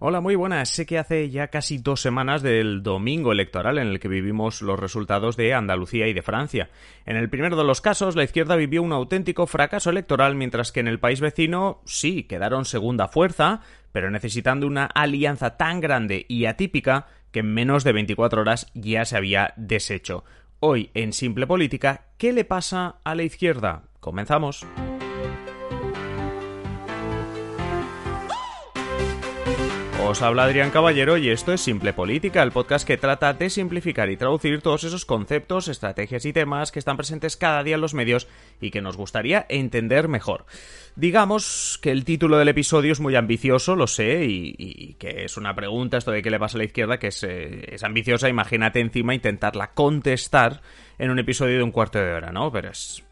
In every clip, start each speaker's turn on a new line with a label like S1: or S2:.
S1: Hola, muy buenas. Sé que hace ya casi dos semanas del domingo electoral en el que vivimos los resultados de Andalucía y de Francia. En el primero de los casos, la izquierda vivió un auténtico fracaso electoral, mientras que en el país vecino sí quedaron segunda fuerza, pero necesitando una alianza tan grande y atípica que en menos de 24 horas ya se había deshecho. Hoy, en Simple Política, ¿qué le pasa a la izquierda? Comenzamos. Os habla Adrián Caballero y esto es Simple Política, el podcast que trata de simplificar y traducir todos esos conceptos, estrategias y temas que están presentes cada día en los medios y que nos gustaría entender mejor. Digamos que el título del episodio es muy ambicioso, lo sé, y, que es una pregunta, esto de qué le pasa a la izquierda, que es, eh, es ambiciosa, imagínate encima intentarla contestar en un episodio de un cuarto de hora, ¿no? Pero es,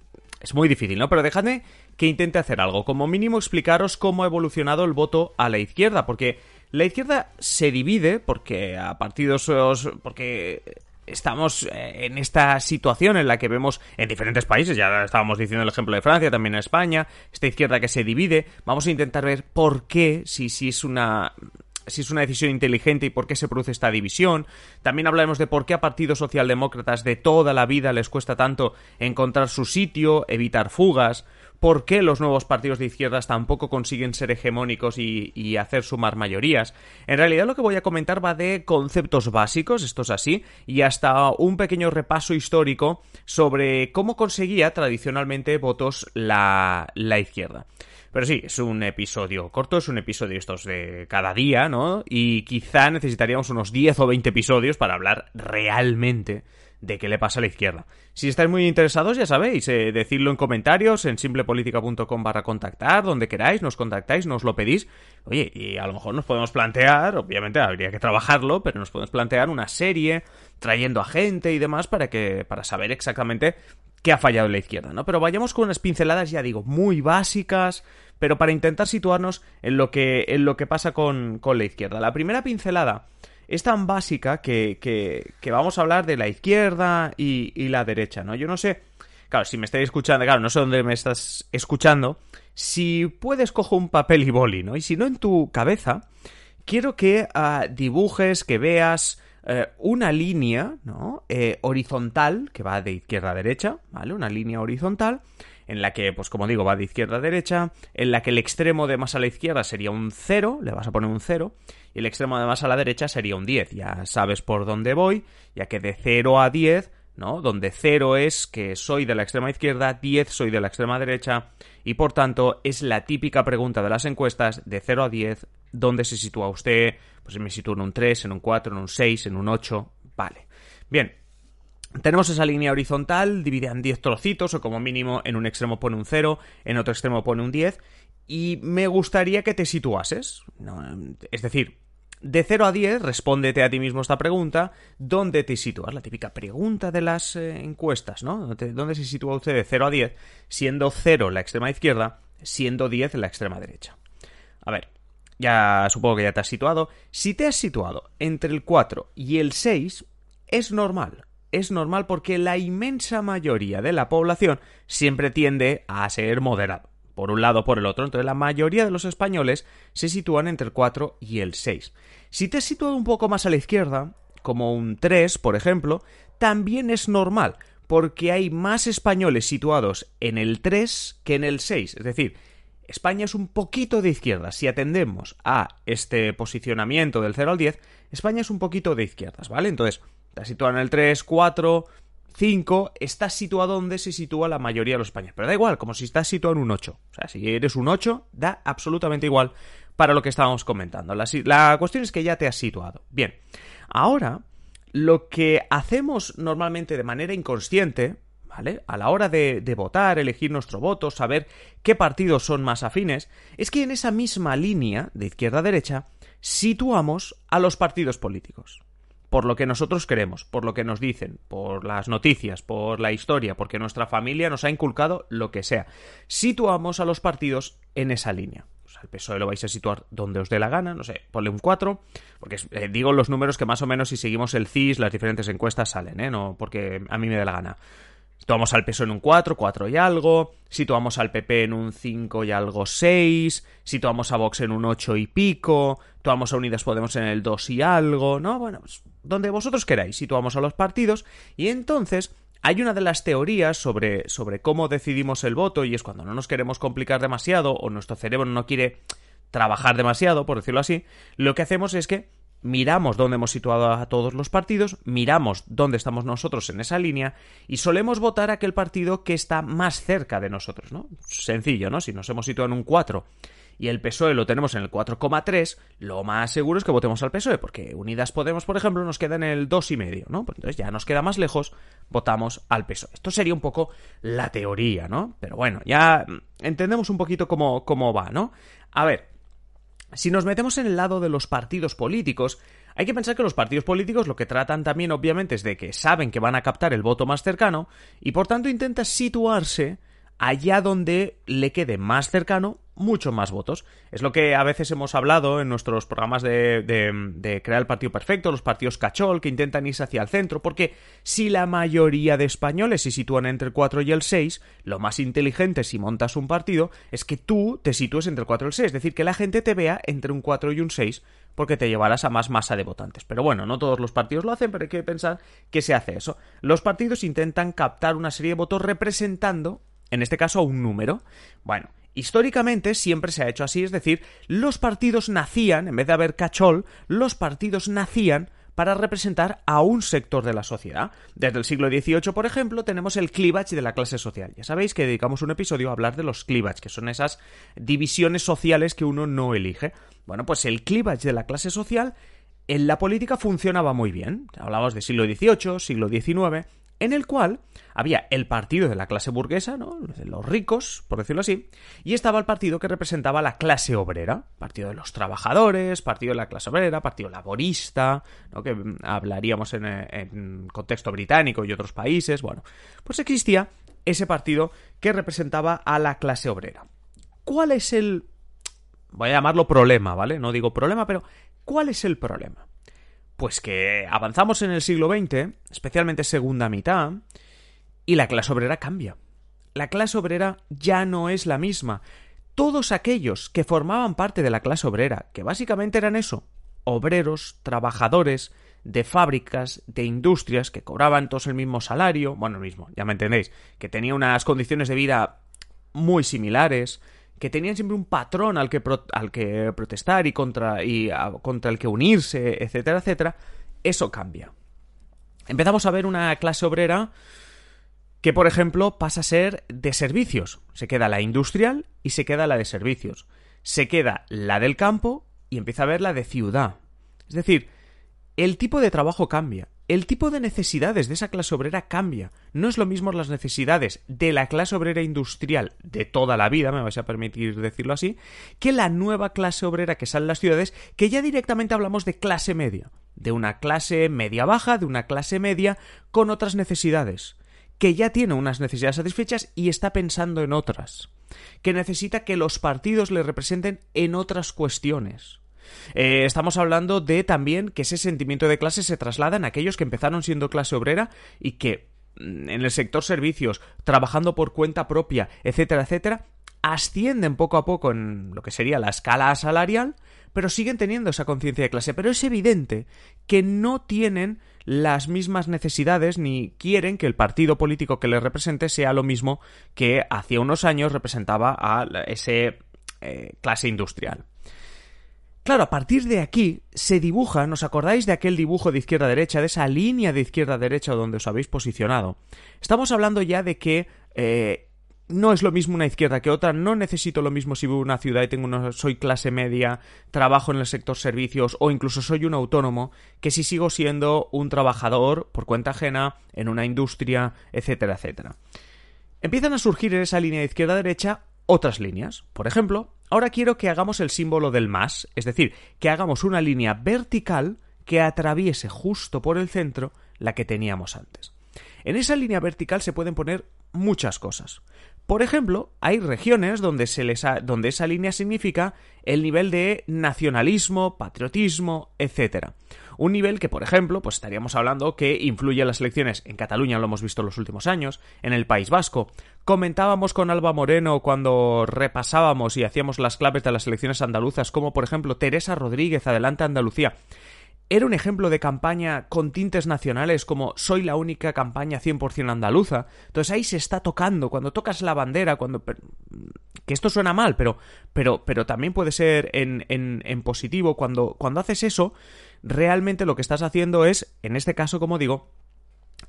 S1: es muy difícil, ¿no? Pero dejadme que intente hacer algo, como mínimo explicaros cómo ha evolucionado el voto a la izquierda, porque la izquierda se divide porque a partidos porque estamos eh, en esta situación en la que vemos en diferentes países, ya estábamos diciendo el ejemplo de Francia, también en España, esta izquierda que se divide, vamos a intentar ver por qué, si, si es una si es una decisión inteligente y por qué se produce esta división. También hablaremos de por qué a partidos socialdemócratas de toda la vida les cuesta tanto encontrar su sitio, evitar fugas por qué los nuevos partidos de izquierdas tampoco consiguen ser hegemónicos y, hacer sumar mayorías. En realidad lo que voy a comentar va de conceptos básicos, esto es así, y hasta un pequeño repaso histórico sobre cómo conseguía tradicionalmente votos la, la izquierda. Pero sí, es un episodio corto, es un episodio estos de cada día, ¿no? Y quizá necesitaríamos unos 10 o 20 episodios para hablar realmente de qué le pasa a la izquierda. Si estáis muy interesados, ya sabéis, eh, decidlo en comentarios, en simplepolitica.com barra contactar, donde queráis, nos contactáis, nos lo pedís. Oye, y a lo mejor nos podemos plantear, obviamente habría que trabajarlo, pero nos podemos plantear una serie, trayendo a gente y demás, para que, para saber exactamente qué ha fallado la izquierda, ¿no? Pero vayamos con unas pinceladas, ya digo, muy básicas, pero para intentar situarnos en lo que, en lo que pasa con, con la izquierda. La primera pincelada es tan básica que, que, vamos a hablar de la izquierda y, y, la derecha, ¿no? Yo no sé, claro, si me estáis escuchando, claro, no sé dónde me estás escuchando, si puedes cojo un papel y boli, ¿no? Y si no en tu cabeza, quiero que uh, dibujes, que veas uh, una línea, ¿no? Eh, horizontal, que va de izquierda a derecha, ¿vale? Una línea horizontal en la que, pues como digo, va de izquierda a derecha, en la que el extremo de más a la izquierda sería un 0, le vas a poner un 0, y el extremo de más a la derecha sería un 10. Ya sabes por dónde voy, ya que de 0 a 10, ¿no? Donde 0 es que soy de la extrema izquierda, 10 soy de la extrema derecha, y por tanto es la típica pregunta de las encuestas de 0 a 10, ¿dónde se sitúa usted? Pues me sitúo en un 3, en un 4, en un 6, en un 8, vale. Bien, tenemos esa línea horizontal dividida en 10 trocitos, o como mínimo en un extremo pone un 0, en otro extremo pone un 10, y me gustaría que te situases. es decir, de 0 a 10, respóndete a ti mismo esta pregunta, ¿dónde te sitúas? La típica pregunta de las eh, encuestas, ¿no? ¿Dónde se sitúa usted de 0 a 10, siendo 0 la extrema izquierda, siendo 10 la extrema derecha? A ver, ya supongo que ya te has situado. Si te has situado entre el 4 y el 6, es normal es normal porque la inmensa mayoría de la población siempre tiende a ser moderado, por un lado o por el otro. Entonces la mayoría de los españoles se sitúan entre el 4 y el 6. Si te has situado un poco más a la izquierda, como un 3, por ejemplo, también es normal, porque hay más españoles situados en el 3 que en el 6. Es decir, España es un poquito de izquierda. Si atendemos a este posicionamiento del 0 al 10, España es un poquito de izquierdas, ¿vale? Entonces, Estás situado en el 3, 4, 5, estás situado donde se sitúa la mayoría de los españoles. Pero da igual, como si estás situado en un 8. O sea, si eres un 8, da absolutamente igual para lo que estábamos comentando. La, cuestión es que ya te has situado. Bien, ahora lo que hacemos normalmente de manera inconsciente, ¿vale? A la hora de, de, votar, elegir nuestro voto, saber qué partidos son más afines, es que en esa misma línea de izquierda a derecha situamos a los partidos políticos. Por lo que nosotros queremos, por lo que nos dicen, por las noticias, por la historia, porque nuestra familia nos ha inculcado lo que sea. Situamos a los partidos en esa línea. O sea, el PSOE lo vais a situar donde os dé la gana, no sé, ponle un 4, porque eh, digo los números que más o menos si seguimos el CIS, las diferentes encuestas salen, ¿eh? No porque a mí me dé la gana. Situamos al PSOE en un 4, 4 y algo. Situamos al PP en un 5 y algo 6. Situamos a Vox en un 8 y pico. Situamos a Unidas Podemos en el 2 y algo. ¿No? Bueno, pues donde vosotros queráis. Situamos a los partidos. Y entonces hay una de las teorías sobre, sobre cómo decidimos el voto. Y es cuando no nos queremos complicar demasiado o nuestro cerebro no quiere trabajar demasiado, por decirlo así. Lo que hacemos es que miramos dónde hemos situado a todos los partidos, miramos dónde estamos nosotros en esa línea y solemos votar aquel partido que está más cerca de nosotros, ¿no? Sencillo, ¿no? Si nos hemos situado en un 4 y el PSOE lo tenemos en el 4,3, lo más seguro es que votemos al PSOE, porque Unidas Podemos, por ejemplo, nos queda en el 2,5, ¿no? Pues entonces ya nos queda más lejos, votamos al PSOE. Esto sería un poco la teoría, ¿no? Pero bueno, ya entendemos un poquito cómo, cómo va, ¿no? A ver, si nos metemos en el lado de los partidos políticos, hay que pensar que los partidos políticos lo que tratan también obviamente es de que saben que van a captar el voto más cercano y por tanto intenta situarse allá donde le quede más cercano mucho más votos. Es lo que a veces hemos hablado en nuestros programas de, de, crear el partido perfecto, los partidos cachol, que intentan irse hacia el centro, porque si la mayoría de españoles se sitúan entre el 4 y el 6, lo más inteligente si montas un partido es que tú te sitúes entre el 4 y el 6, es decir, que la gente te vea entre un 4 y un 6, porque te llevarás a más masa de votantes. Pero bueno, no todos los partidos lo hacen, pero hay que pensar que se hace eso. Los partidos intentan captar una serie de votos representando en este caso un número. Bueno, históricamente siempre se ha hecho así, es decir, los partidos nacían, en vez de haber cachol, los partidos nacían para representar a un sector de la sociedad. Desde el siglo XVIII, por ejemplo, tenemos el cleavage de la clase social. Ya sabéis que dedicamos un episodio a hablar de los cleavage, que son esas divisiones sociales que uno no elige. Bueno, pues el cleavage de la clase social en la política funcionaba muy bien. Hablamos del siglo XVIII, siglo XIX, en el cual había el partido de la clase burguesa, ¿no? de los ricos, por decirlo así, y estaba el partido que representaba la clase obrera, partido de los trabajadores, partido de la clase obrera, partido laborista, ¿no? que hablaríamos en, en contexto británico y otros países, bueno, pues existía ese partido que representaba a la clase obrera. ¿Cuál es el... voy a llamarlo problema, ¿vale? No digo problema, pero ¿cuál es el problema? Pues que avanzamos en el siglo XX, especialmente segunda mitad, y la clase obrera cambia. La clase obrera ya no es la misma. Todos aquellos que formaban parte de la clase obrera, que básicamente eran eso, obreros, trabajadores, de fábricas, de industrias, que cobraban todos el mismo salario, bueno, el mismo, ya me entendéis, que tenía unas condiciones de vida muy similares, que tenían siempre un patrón al que, al que protestar y contra, y contra el que unirse, etcétera, etcétera, eso cambia. Empezamos a ver una clase obrera que, por ejemplo, pasa a ser de servicios. Se queda la industrial y se queda la de servicios. Se queda la del campo y empieza a ver la de ciudad. Es decir, el tipo de trabajo cambia el tipo de necesidades de esa clase obrera cambia. No es lo mismo las necesidades de la clase obrera industrial de toda la vida, me vais a permitir decirlo así, que la nueva clase obrera que sale en las ciudades, que ya directamente hablamos de clase media, de una clase media baja, de una clase media con otras necesidades, que ya tiene unas necesidades satisfechas y está pensando en otras, que necesita que los partidos le representen en otras cuestiones eh, estamos hablando de también que ese sentimiento de clase se traslada en aquellos que empezaron siendo clase obrera y que mm, en el sector servicios, trabajando por cuenta propia, etcétera, etcétera, ascienden poco a poco en lo que sería la escala salarial, pero siguen teniendo esa conciencia de clase. Pero es evidente que no tienen las mismas necesidades ni quieren que el partido político que les represente sea lo mismo que hacía unos años representaba a ese eh, clase industrial. Claro, a partir de aquí se dibuja, ¿nos acordáis de aquel dibujo de izquierda a derecha, de esa línea de izquierda a derecha donde os habéis posicionado? Estamos hablando ya de que eh, no es lo mismo una izquierda que otra, no necesito lo mismo si vivo en una ciudad y tengo una, soy clase media, trabajo en el sector servicios o incluso soy un autónomo, que si sigo siendo un trabajador por cuenta ajena en una industria, etcétera, etcétera. Empiezan a surgir en esa línea de izquierda-derecha otras líneas. Por ejemplo, ahora quiero que hagamos el símbolo del más, es decir, que hagamos una línea vertical que atraviese justo por el centro la que teníamos antes. En esa línea vertical se pueden poner muchas cosas. Por ejemplo, hay regiones donde, se les donde esa línea significa el nivel de nacionalismo, patriotismo, etc. Un nivel que, por ejemplo, pues estaríamos hablando que influye en las elecciones en Cataluña, lo hemos visto en los últimos años, en el País Vasco. Comentábamos con Alba Moreno cuando repasábamos y hacíamos las claves de las elecciones andaluzas, como por ejemplo Teresa Rodríguez, adelante Andalucía era un ejemplo de campaña con tintes nacionales como soy la única campaña 100% andaluza. Entonces ahí se está tocando, cuando tocas la bandera, cuando... que esto suena mal, pero, pero, pero también puede ser en, en, positivo. Cuando, cuando haces eso, realmente lo que estás haciendo es, en este caso, como digo,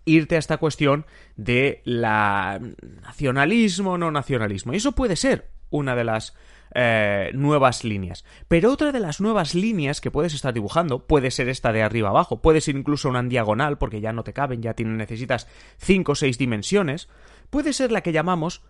S1: irte a esta cuestión de la nacionalismo, no nacionalismo. Y eso puede ser una de las eh, nuevas líneas. Pero otra de las nuevas líneas que puedes estar dibujando puede ser esta de arriba abajo, puede ser incluso una en diagonal porque ya no te caben, ya necesitas 5 o 6 dimensiones, puede ser la que llamamos,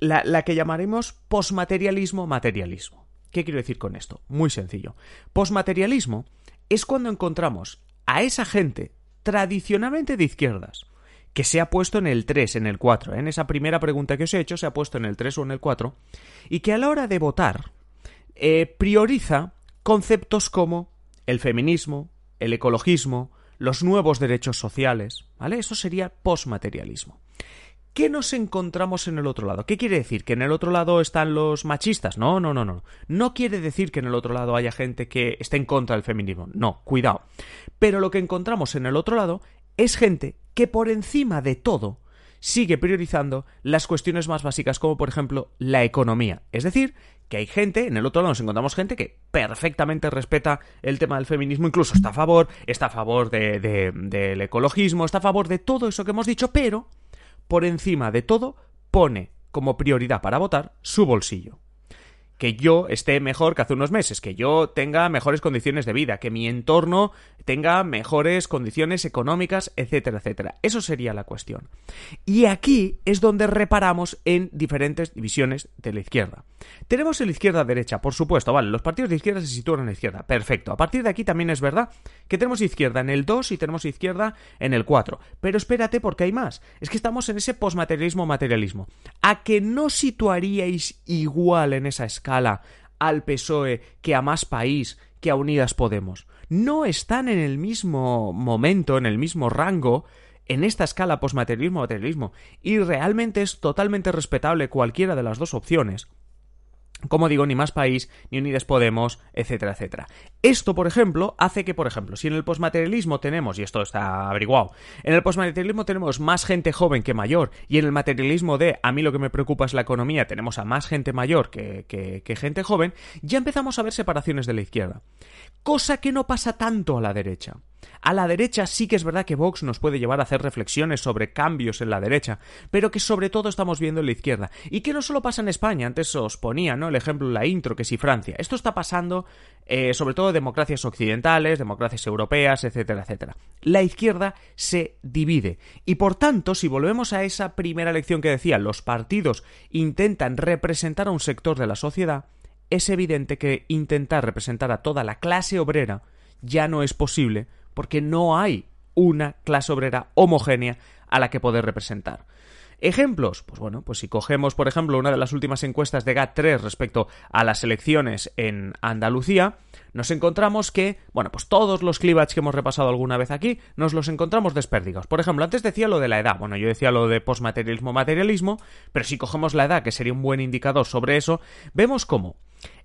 S1: la, que llamaremos posmaterialismo-materialismo. ¿Qué quiero decir con esto? Muy sencillo. Posmaterialismo es cuando encontramos a esa gente tradicionalmente de izquierdas, que se ha puesto en el 3, en el 4. En esa primera pregunta que os he hecho se ha puesto en el 3 o en el 4. Y que a la hora de votar eh, prioriza conceptos como el feminismo, el ecologismo, los nuevos derechos sociales. ¿Vale? Eso sería postmaterialismo. ¿Qué nos encontramos en el otro lado? ¿Qué quiere decir? ¿Que en el otro lado están los machistas? No, no, no, no. No quiere decir que en el otro lado haya gente que esté en contra del feminismo. No, cuidado. Pero lo que encontramos en el otro lado es gente que por encima de todo sigue priorizando las cuestiones más básicas como por ejemplo la economía. Es decir, que hay gente, en el otro lado nos encontramos gente que perfectamente respeta el tema del feminismo, incluso está a favor, está a favor del ecologismo, está a favor de todo eso que hemos dicho, pero por encima de todo pone como prioridad para votar su bolsillo que yo esté mejor que hace unos meses, que yo tenga mejores condiciones de vida, que mi entorno tenga mejores condiciones económicas, etcétera, etcétera. Eso sería la cuestión. Y aquí es donde reparamos en diferentes divisiones de la izquierda. Tenemos la izquierda-derecha, por supuesto, vale, los partidos de izquierda se sitúan en la izquierda, perfecto. A partir de aquí también es verdad que tenemos izquierda en el 2 y tenemos izquierda en el 4. Pero espérate porque hay más. Es que estamos en ese posmaterialismo-materialismo. ¿A que no situaríais igual en esa escala? Al PSOE que a Más País, que a Unidas Podemos. No están en el mismo momento, en el mismo rango, en esta escala posmaterialismo-materialismo, y realmente es totalmente respetable cualquiera de las dos opciones. Como digo, ni más país, ni Unides Podemos, etcétera, etcétera. Esto, por ejemplo, hace que, por ejemplo, si en el posmaterialismo tenemos, y esto está averiguado, en el posmaterialismo tenemos más gente joven que mayor, y en el materialismo de a mí lo que me preocupa es la economía, tenemos a más gente mayor que, que, que gente joven, ya empezamos a ver separaciones de la izquierda. Cosa que no pasa tanto a la derecha. A la derecha sí que es verdad que Vox nos puede llevar a hacer reflexiones sobre cambios en la derecha, pero que sobre todo estamos viendo en la izquierda. Y que no solo pasa en España, antes os ponía, ¿no? El ejemplo en la intro, que si Francia. Esto está pasando eh, sobre todo en democracias occidentales, democracias europeas, etcétera, etcétera. La izquierda se divide. Y por tanto, si volvemos a esa primera lección que decía, los partidos intentan representar a un sector de la sociedad, es evidente que intentar representar a toda la clase obrera ya no es posible porque no hay una clase obrera homogénea a la que poder representar. Ejemplos, pues bueno, pues si cogemos, por ejemplo, una de las últimas encuestas de GAT3 respecto a las elecciones en Andalucía, nos encontramos que, bueno, pues todos los clivages que hemos repasado alguna vez aquí, nos los encontramos desperdigados. Por ejemplo, antes decía lo de la edad, bueno, yo decía lo de posmaterialismo-materialismo, pero si cogemos la edad, que sería un buen indicador sobre eso, vemos cómo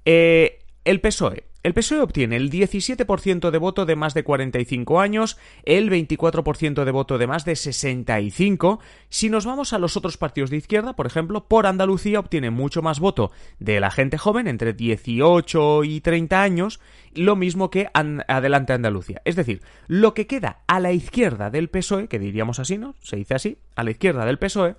S1: eh, el PSOE. El PSOE obtiene el 17% de voto de más de 45 años, el 24% de voto de más de 65. Si nos vamos a los otros partidos de izquierda, por ejemplo, por Andalucía obtiene mucho más voto de la gente joven, entre 18 y 30 años, lo mismo que Adelante Andalucía. Es decir, lo que queda a la izquierda del PSOE, que diríamos así, ¿no? Se dice así, a la izquierda del PSOE,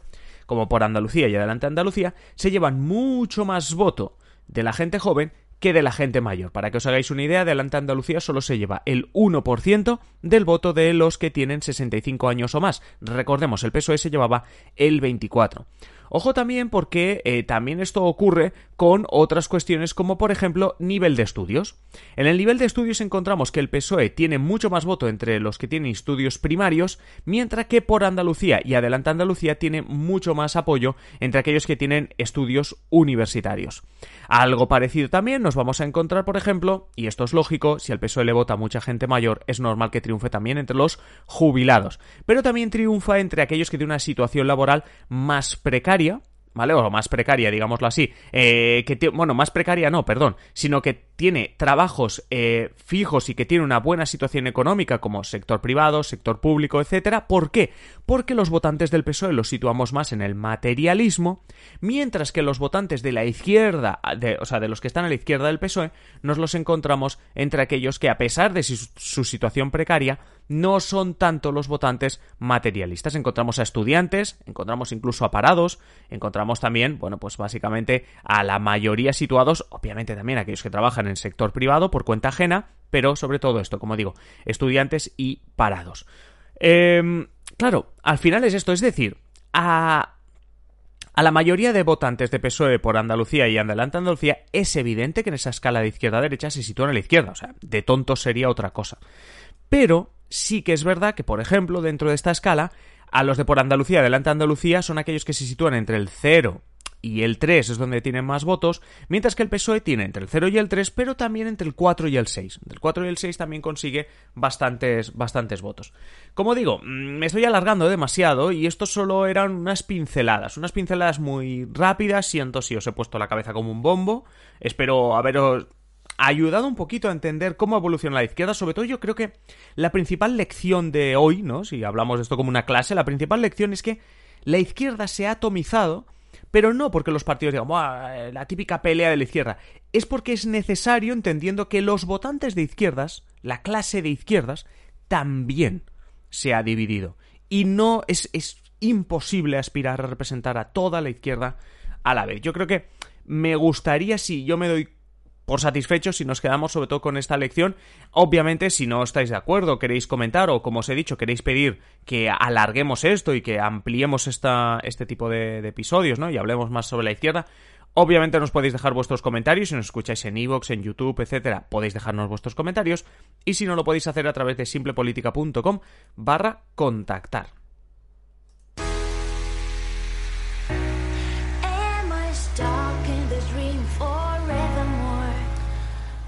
S1: como por Andalucía y Adelante Andalucía, se llevan mucho más voto de la gente joven que de la gente mayor. Para que os hagáis una idea, Adelante Andalucía solo se lleva el 1% del voto de los que tienen 65 años o más. Recordemos, el PSOE se llevaba el 24%. Ojo también porque eh, también esto ocurre con otras cuestiones como por ejemplo nivel de estudios. En el nivel de estudios encontramos que el PSOE tiene mucho más voto entre los que tienen estudios primarios, mientras que por Andalucía y Adelante Andalucía tiene mucho más apoyo entre aquellos que tienen estudios universitarios. Algo parecido también nos vamos a encontrar, por ejemplo, y esto es lógico, si al PSOE le vota mucha gente mayor, es normal que triunfe también entre los jubilados, pero también triunfa entre aquellos que tienen una situación laboral más precaria, ¿vale? O más precaria, digámoslo así. Eh, que bueno, más precaria no, perdón, sino que tiene trabajos eh, fijos y que tiene una buena situación económica como sector privado, sector público, etcétera. ¿Por qué? Porque los votantes del PSOE los situamos más en el materialismo, mientras que los votantes de la izquierda, o sea, de los que están a la izquierda del PSOE, nos los encontramos entre aquellos que, a pesar de su, su situación precaria, no son tanto los votantes materialistas. Encontramos a estudiantes, encontramos incluso a parados, encontramos también, bueno, pues básicamente a la mayoría situados, obviamente también aquellos que trabajan en el sector privado por cuenta ajena, pero sobre todo esto, como digo, estudiantes y parados. Em, claro, al final es esto, es decir, a, a la mayoría de votantes de PSOE por Andalucía y Adelante Andalucía es evidente que en esa escala de izquierda a derecha se sitúan a la izquierda, o sea, de tonto sería otra cosa. Pero sí que es verdad que, por ejemplo, dentro de esta escala, a los de por Andalucía, Adelante Andalucía, son aquellos que se sitúan entre el 0 y el 3 es donde tienen más votos, mientras que el PSOE tiene entre el 0 y el 3, pero también entre el 4 y el 6. Entre el 4 y el 6 también consigue bastantes, bastantes votos. Como digo, mm, me estoy alargando demasiado y esto solo eran unas pinceladas, unas pinceladas muy rápidas, siento si os he puesto la cabeza como un bombo, espero haberos ayudado un poquito a entender cómo evoluciona la izquierda. Sobre todo yo creo que la principal lección de hoy, ¿no? Si hablamos de esto como una clase, la principal lección es que la izquierda se ha atomizado pero no porque los partidos digan, eh, la típica pelea de la izquierda. Es porque es necesario, entendiendo que los votantes de izquierdas, la clase de izquierdas, también se ha dividido. Y no es, es imposible aspirar a representar a toda la izquierda a la vez. Yo creo que me gustaría, si yo me doy por satisfechos si nos quedamos sobre todo con esta lección. Obviamente, si no estáis de acuerdo, queréis comentar o, como os he dicho, queréis pedir que alarguemos esto y que ampliemos esta, este tipo de, episodios, ¿no? Y hablemos más sobre la izquierda. Obviamente nos podéis dejar vuestros comentarios, si nos escucháis en Evox, en YouTube, etcétera, podéis dejarnos vuestros comentarios y si no lo podéis hacer a través de simplepolitica.com barra contactar.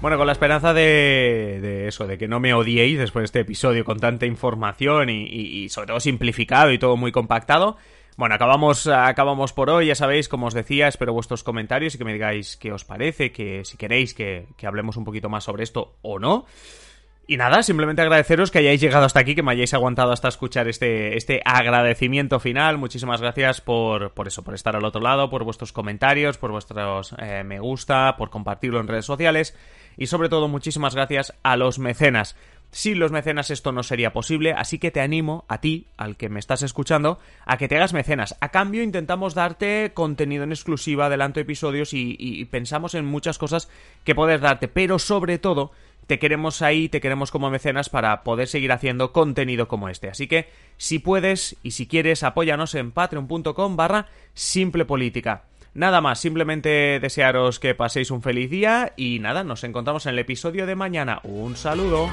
S1: Bueno, con la esperanza de, eso, de que no me odiéis después de este episodio con tanta información y, sobre todo simplificado y todo muy compactado. Bueno, acabamos, acabamos por hoy, ya sabéis, como os decía, espero vuestros comentarios y que me digáis qué os parece, que si queréis que, que hablemos un poquito más sobre esto o no. Y nada, simplemente agradeceros que hayáis llegado hasta aquí, que me hayáis aguantado hasta escuchar este, este agradecimiento final. Muchísimas gracias por, por eso, por estar al otro lado, por vuestros comentarios, por vuestros eh, me gusta, por compartirlo en redes sociales y sobre todo muchísimas gracias a los mecenas. Sin los mecenas esto no sería posible, así que te animo a ti, al que me estás escuchando, a que te hagas mecenas. A cambio intentamos darte contenido en exclusiva, adelanto episodios y, y pensamos en muchas cosas que poder darte, pero sobre todo te queremos ahí, te queremos como mecenas para poder seguir haciendo contenido como este. Así que, si puedes y si quieres, apóyanos en patreon.com barra simple política. Nada más, simplemente desearos que paséis un feliz día y nada, nos encontramos en el episodio de mañana. Un saludo.